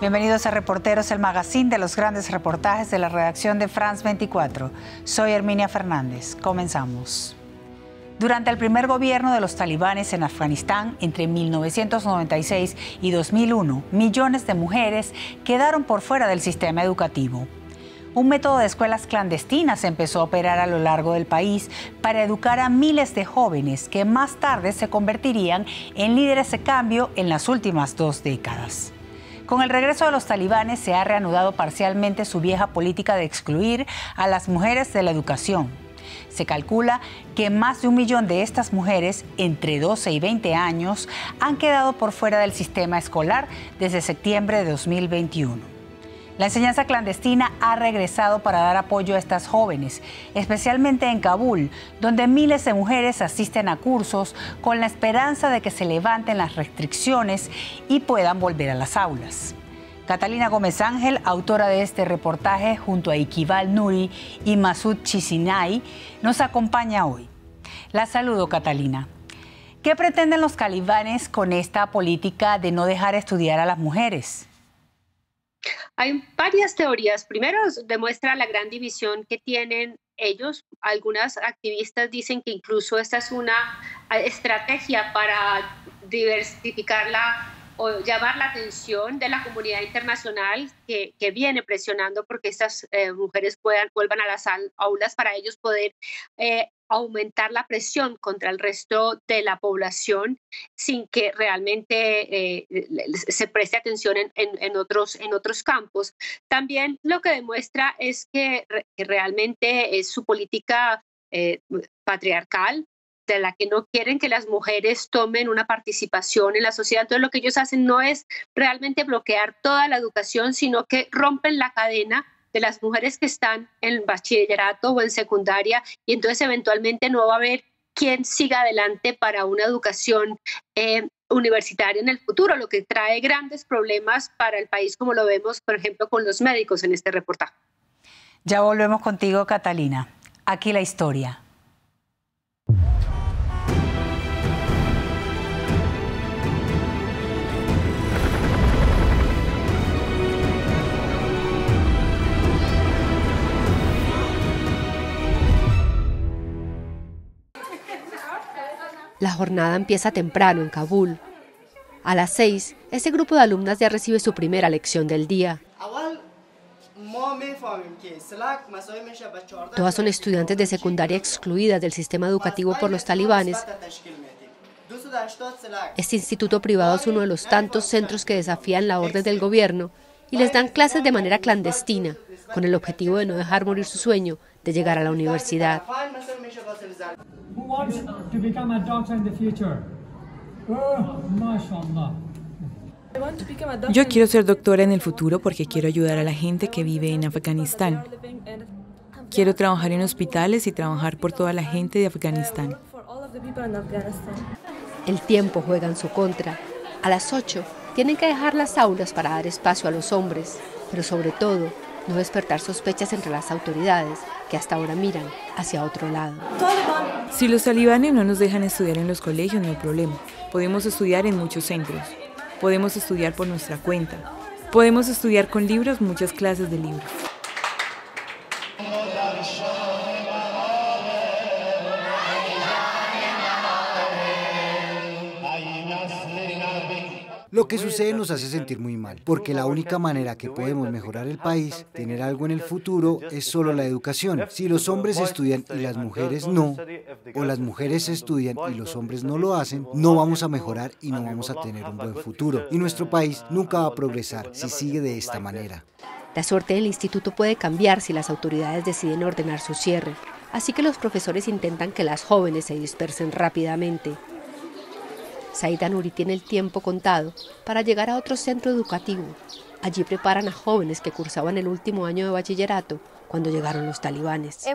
Bienvenidos a Reporteros, el magazine de los grandes reportajes de la redacción de France 24. Soy Herminia Fernández. Comenzamos. Durante el primer gobierno de los talibanes en Afganistán, entre 1996 y 2001, millones de mujeres quedaron por fuera del sistema educativo. Un método de escuelas clandestinas empezó a operar a lo largo del país para educar a miles de jóvenes que más tarde se convertirían en líderes de cambio en las últimas dos décadas. Con el regreso de los talibanes se ha reanudado parcialmente su vieja política de excluir a las mujeres de la educación. Se calcula que más de un millón de estas mujeres, entre 12 y 20 años, han quedado por fuera del sistema escolar desde septiembre de 2021. La enseñanza clandestina ha regresado para dar apoyo a estas jóvenes, especialmente en Kabul, donde miles de mujeres asisten a cursos con la esperanza de que se levanten las restricciones y puedan volver a las aulas. Catalina Gómez Ángel, autora de este reportaje junto a Iqbal Nuri y Masud Chisinay, nos acompaña hoy. La saludo, Catalina. ¿Qué pretenden los calibanes con esta política de no dejar estudiar a las mujeres? Hay varias teorías. Primero, demuestra la gran división que tienen ellos. Algunas activistas dicen que incluso esta es una estrategia para diversificarla o llamar la atención de la comunidad internacional que, viene presionando porque estas eh, mujeres puedan, vuelvan a las aulas para ellos poder eh, aumentar la presión contra el resto de la población sin que realmente eh, se preste atención en, otros, en otros campos. También lo que demuestra es que, realmente es su política eh, patriarcal de la que no quieren que las mujeres tomen una participación en la sociedad. Entonces lo que ellos hacen no es realmente bloquear toda la educación, sino que rompen la cadena de las mujeres que están en bachillerato o en secundaria y entonces eventualmente no va a haber quien siga adelante para una educación eh, universitaria en el futuro, lo que trae grandes problemas para el país, como lo vemos, por ejemplo, con los médicos en este reportaje. Ya volvemos contigo, Catalina. Aquí la historia. La jornada empieza temprano en Kabul. A las seis, ese grupo de alumnas ya recibe su primera lección del día. Todas son estudiantes de secundaria excluidas del sistema educativo por los talibanes. Este instituto privado es uno de los tantos centros que desafían la orden del gobierno y les dan clases de manera clandestina, con el objetivo de no dejar morir su sueño de llegar a la universidad. Yo quiero ser doctora en el futuro porque quiero ayudar a la gente que vive en Afganistán. Quiero trabajar en hospitales y trabajar por toda la gente de Afganistán. El tiempo juega en su contra. A las 8 tienen que dejar las aulas para dar espacio a los hombres, pero sobre todo no despertar sospechas entre las autoridades que hasta ahora miran hacia otro lado. Si los talibanes no nos dejan estudiar en los colegios, no hay problema. Podemos estudiar en muchos centros. Podemos estudiar por nuestra cuenta. Podemos estudiar con libros muchas clases de libros. Que sucede nos hace sentir muy mal, porque la única manera que podemos mejorar el país, tener algo en el futuro, es solo la educación. Si los hombres estudian y las mujeres no, o las mujeres estudian y los hombres no lo hacen, no vamos a mejorar y no vamos a tener un buen futuro. Y nuestro país nunca va a progresar si sigue de esta manera. La suerte del instituto puede cambiar si las autoridades deciden ordenar su cierre, así que los profesores intentan que las jóvenes se dispersen rápidamente. Saida Nuri tiene el tiempo contado para llegar a otro centro educativo. Allí preparan a jóvenes que cursaban el último año de bachillerato cuando llegaron los talibanes.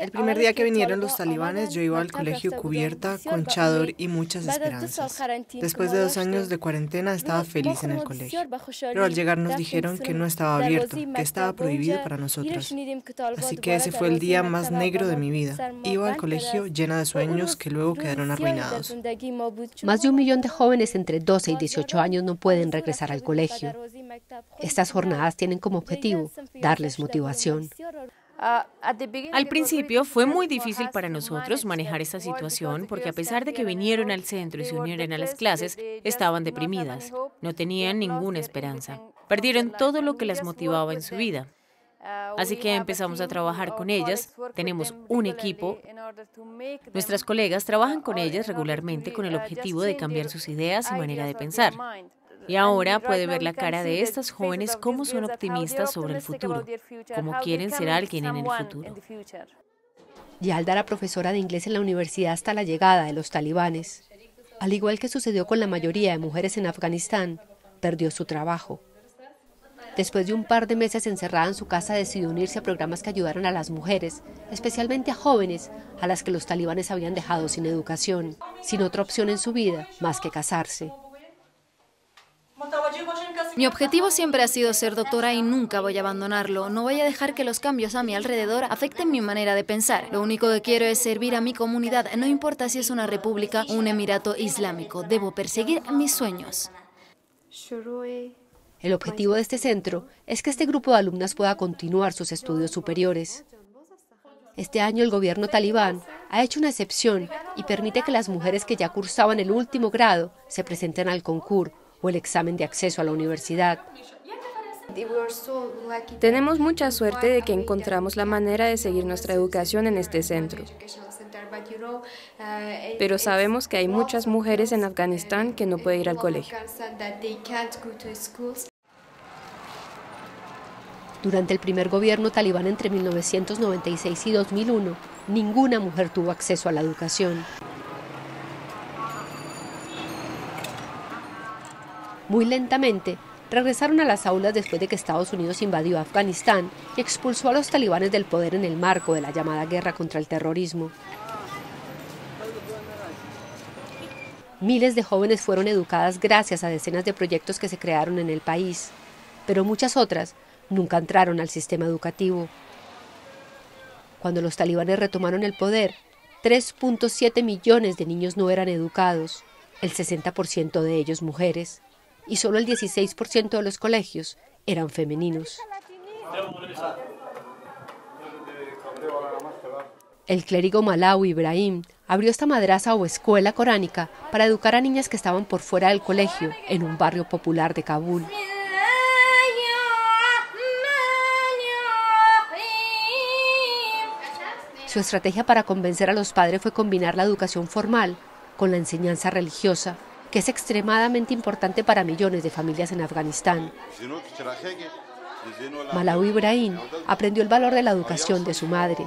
El primer día que vinieron los talibanes yo iba al colegio cubierta con chador y muchas esperanzas. Después de dos años de cuarentena estaba feliz en el colegio, pero al llegar nos dijeron que no estaba abierto, que estaba prohibido para nosotros. Así que ese fue el día más negro de mi vida. Iba al colegio llena de sueños que luego quedaron arruinados. Más de un millón de jóvenes entre 12 y 18 años no pueden regresar al colegio. Estas jornadas tienen como objetivo darles motivación. Al principio fue muy difícil para nosotros manejar esta situación porque a pesar de que vinieron al centro y se unieron a las clases, estaban deprimidas, no tenían ninguna esperanza, perdieron todo lo que las motivaba en su vida. Así que empezamos a trabajar con ellas, tenemos un equipo. Nuestras colegas trabajan con ellas regularmente con el objetivo de cambiar sus ideas y manera de pensar. Y ahora puede ver la cara de estas jóvenes cómo son optimistas sobre el futuro, cómo quieren ser alguien en el futuro. Yalda era profesora de inglés en la universidad hasta la llegada de los talibanes. Al igual que sucedió con la mayoría de mujeres en Afganistán, perdió su trabajo. Después de un par de meses encerrada en su casa, decidió unirse a programas que ayudaron a las mujeres, especialmente a jóvenes, a las que los talibanes habían dejado sin educación, sin otra opción en su vida más que casarse. Mi objetivo siempre ha sido ser doctora y nunca voy a abandonarlo. No voy a dejar que los cambios a mi alrededor afecten mi manera de pensar. Lo único que quiero es servir a mi comunidad, no importa si es una república o un emirato islámico. Debo perseguir mis sueños. El objetivo de este centro es que este grupo de alumnas pueda continuar sus estudios superiores. Este año el gobierno talibán ha hecho una excepción y permite que las mujeres que ya cursaban el último grado se presenten al concurso o el examen de acceso a la universidad. Tenemos mucha suerte de que encontramos la manera de seguir nuestra educación en este centro. Pero sabemos que hay muchas mujeres en Afganistán que no pueden ir al colegio. Durante el primer gobierno talibán entre 1996 y 2001, ninguna mujer tuvo acceso a la educación. Muy lentamente, regresaron a las aulas después de que Estados Unidos invadió Afganistán y expulsó a los talibanes del poder en el marco de la llamada guerra contra el terrorismo. Miles de jóvenes fueron educadas gracias a decenas de proyectos que se crearon en el país, pero muchas otras nunca entraron al sistema educativo. Cuando los talibanes retomaron el poder, 3.7 millones de niños no eran educados, el 60% de ellos mujeres y solo el 16% de los colegios eran femeninos. El clérigo Malawi Ibrahim abrió esta madraza o escuela coránica para educar a niñas que estaban por fuera del colegio en un barrio popular de Kabul. Su estrategia para convencer a los padres fue combinar la educación formal con la enseñanza religiosa que es extremadamente importante para millones de familias en Afganistán. Malawi Ibrahim aprendió el valor de la educación de su madre.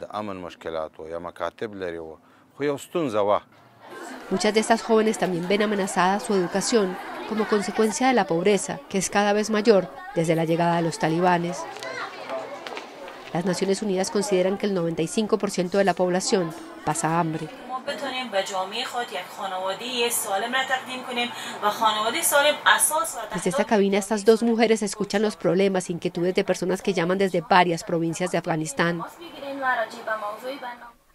د امن مشکلات و یا مکاتب لري و خو یو ستونزه وه Muchas de estas jóvenes también ven amenazada su educación como consecuencia de la pobreza, que es cada vez mayor desde la llegada de los talibanes. Las Naciones Unidas consideran que el 95% de la población pasa hambre. Desde esta cabina estas dos mujeres escuchan los problemas e inquietudes de personas que llaman desde varias provincias de Afganistán.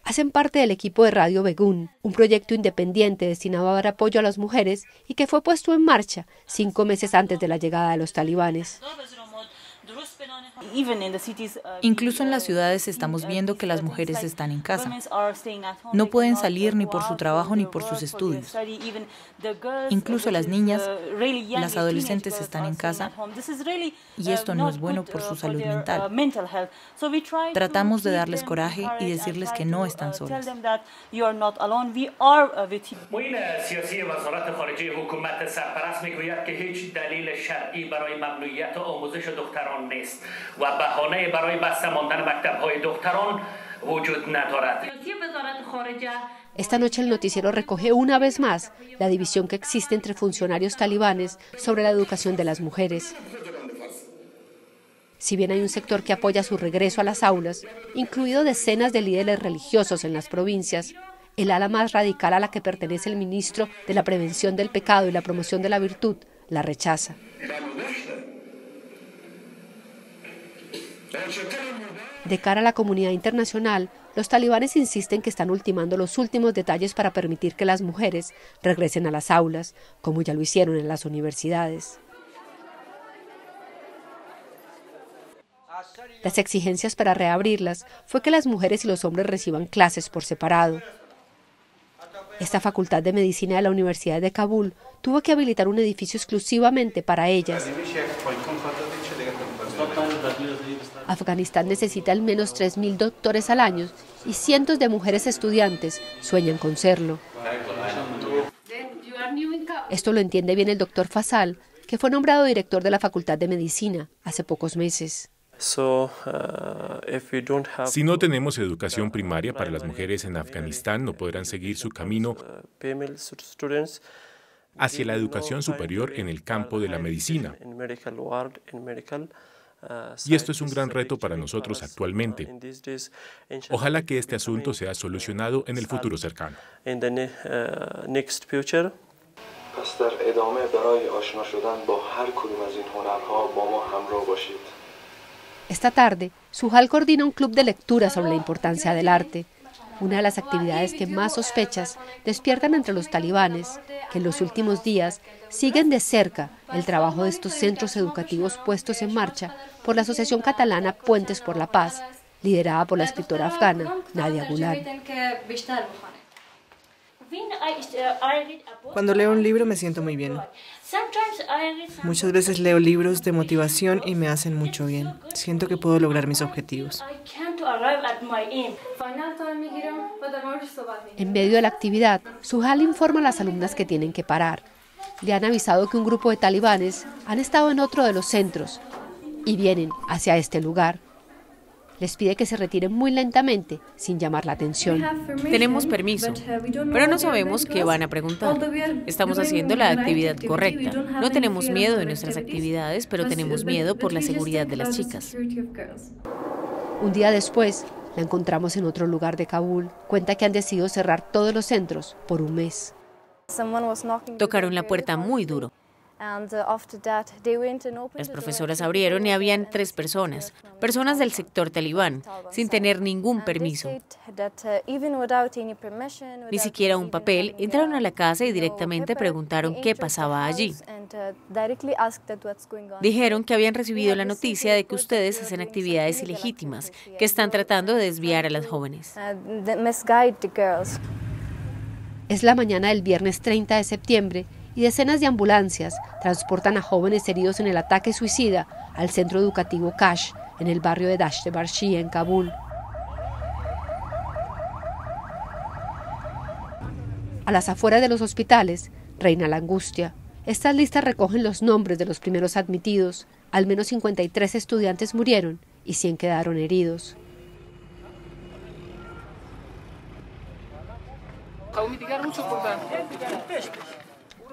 Hacen parte del equipo de Radio Begun, un proyecto independiente destinado a dar apoyo a las mujeres y que fue puesto en marcha cinco meses antes de la llegada de los talibanes. Incluso en las ciudades estamos viendo que las mujeres están en casa. No pueden salir ni por su trabajo ni por sus estudios. Incluso las niñas, las adolescentes están en casa y esto no es bueno por su salud mental. Tratamos de darles coraje y decirles que no están solas. Esta noche el noticiero recoge una vez más la división que existe entre funcionarios talibanes sobre la educación de las mujeres. Si bien hay un sector que apoya su regreso a las aulas, incluido decenas de líderes religiosos en las provincias, el ala más radical a la que pertenece el ministro de la Prevención del Pecado y la Promoción de la Virtud la rechaza. De cara a la comunidad internacional, los talibanes insisten que están ultimando los últimos detalles para permitir que las mujeres regresen a las aulas, como ya lo hicieron en las universidades. Las exigencias para reabrirlas fue que las mujeres y los hombres reciban clases por separado. Esta facultad de medicina de la Universidad de Kabul tuvo que habilitar un edificio exclusivamente para ellas. Afganistán necesita al menos 3.000 doctores al año y cientos de mujeres estudiantes sueñan con serlo. Esto lo entiende bien el doctor Fasal, que fue nombrado director de la Facultad de Medicina hace pocos meses. Uh, si no tenemos educación primaria para las mujeres en Afganistán, no podrán seguir su camino hacia la educación superior en el campo de la medicina. Y esto es un gran reto para nosotros actualmente. Ojalá que este asunto sea solucionado en el futuro cercano. Esta tarde, Sujal coordina un club de lectura sobre la importancia del arte una de las actividades que más sospechas despiertan entre los talibanes, que en los últimos días siguen de cerca el trabajo de estos centros educativos puestos en marcha por la Asociación Catalana Puentes por la Paz, liderada por la escritora afgana Nadia Gulan. Cuando leo un libro me siento muy bien. Muchas veces leo libros de motivación y me hacen mucho bien. Siento que puedo lograr mis objetivos. En medio de la actividad, Suhal informa a las alumnas que tienen que parar. Le han avisado que un grupo de talibanes han estado en otro de los centros y vienen hacia este lugar les pide que se retiren muy lentamente, sin llamar la atención. Tenemos permiso, pero no sabemos qué van a preguntar. Estamos haciendo la actividad correcta. No tenemos miedo de nuestras actividades, pero tenemos miedo por la seguridad de las chicas. Un día después, la encontramos en otro lugar de Kabul. Cuenta que han decidido cerrar todos los centros por un mes. Tocaron la puerta muy duro. Uh, Las profesoras abrieron y habían tres personas, personas del sector talibán, sin tener ningún permiso. Uh, Ni siquiera un papel, entraron a la casa y directamente preguntaron qué pasaba allí. Uh, Dijeron que habían recibido la noticia de que ustedes hacen actividades ilegítimas, que están tratando de desviar a las jóvenes. Es la mañana del viernes 30 de septiembre y decenas de ambulancias transportan a jóvenes heridos en el ataque suicida al centro educativo Kash, en el barrio de Dashte Barshi, en Kabul. A las afueras de los hospitales reina la angustia. Estas listas recogen los nombres de los primeros admitidos. Al menos 53 estudiantes murieron y 100 quedaron heridos.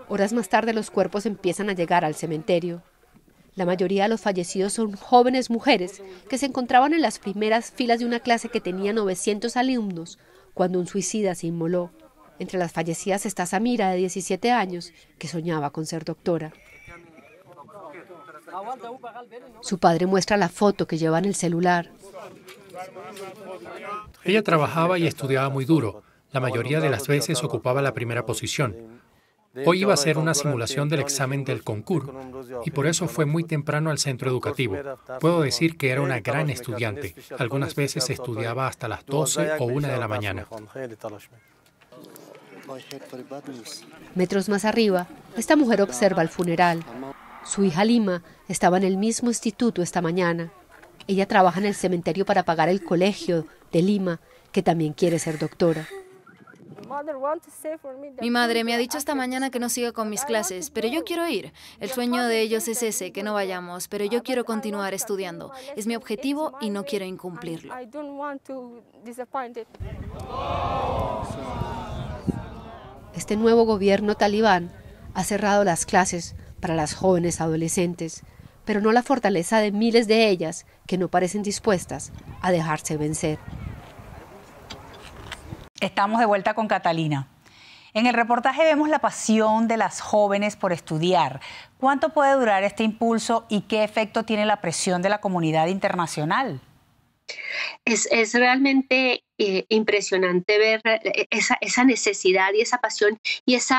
Horas más tarde los cuerpos empiezan a llegar al cementerio. La mayoría de los fallecidos son jóvenes mujeres que se encontraban en las primeras filas de una clase que tenía 900 alumnos cuando un suicida se inmoló. Entre las fallecidas está Samira, de 17 años, que soñaba con ser doctora. Su padre muestra la foto que lleva en el celular. Ella trabajaba y estudiaba muy duro. La mayoría de las veces ocupaba la primera posición. Hoy iba a ser una simulación del examen del concurso y por eso fue muy temprano al centro educativo. Puedo decir que era una gran estudiante. Algunas veces estudiaba hasta las 12 o 1 de la mañana. Metros más arriba, esta mujer observa el funeral. Su hija Lima estaba en el mismo instituto esta mañana. Ella trabaja en el cementerio para pagar el colegio de Lima, que también quiere ser doctora. Mi madre me ha dicho esta mañana que no siga con mis clases, pero yo quiero ir. El sueño de ellos es ese, que no vayamos, pero yo quiero continuar estudiando. Es mi objetivo y no quiero incumplirlo. Este nuevo gobierno talibán ha cerrado las clases para las jóvenes adolescentes, pero no la fortaleza de miles de ellas que no parecen dispuestas a dejarse vencer. Estamos de vuelta con Catalina. En el reportaje vemos la pasión de las jóvenes por estudiar. ¿Cuánto puede durar este impulso y qué efecto tiene la presión de la comunidad internacional? Es, realmente eh, impresionante ver eh, esa, necesidad y esa pasión y ese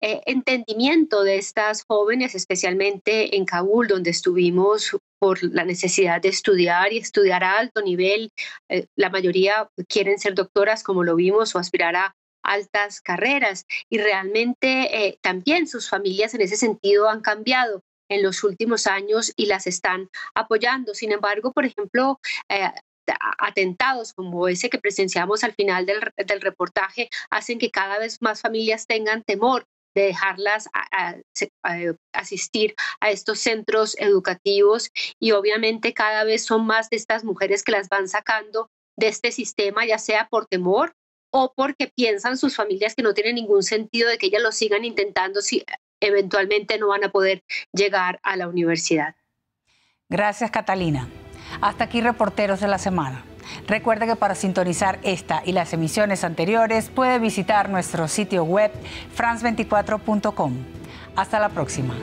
eh, entendimiento de estas jóvenes, especialmente en Kabul, donde estuvimos por la necesidad de estudiar y estudiar a alto nivel. Eh, la mayoría quieren ser doctoras, como lo vimos, o aspirar a altas carreras. Y realmente eh, también sus familias en ese sentido han cambiado en los últimos años y las están apoyando. Sin embargo, por ejemplo, eh, atentados como ese que presenciamos al final del, del, reportaje hacen que cada vez más familias tengan temor de dejarlas asistir a estos centros educativos y obviamente cada vez son más de estas mujeres que las van sacando de este sistema, ya sea por temor o porque piensan sus familias que no tiene ningún sentido de que ellas lo sigan intentando si eventualmente no van a poder llegar a la universidad. Gracias, Catalina. Hasta aquí, reporteros de la semana. Recuerde que para sintonizar esta y las emisiones anteriores puede visitar nuestro sitio web france24.com. Hasta la próxima.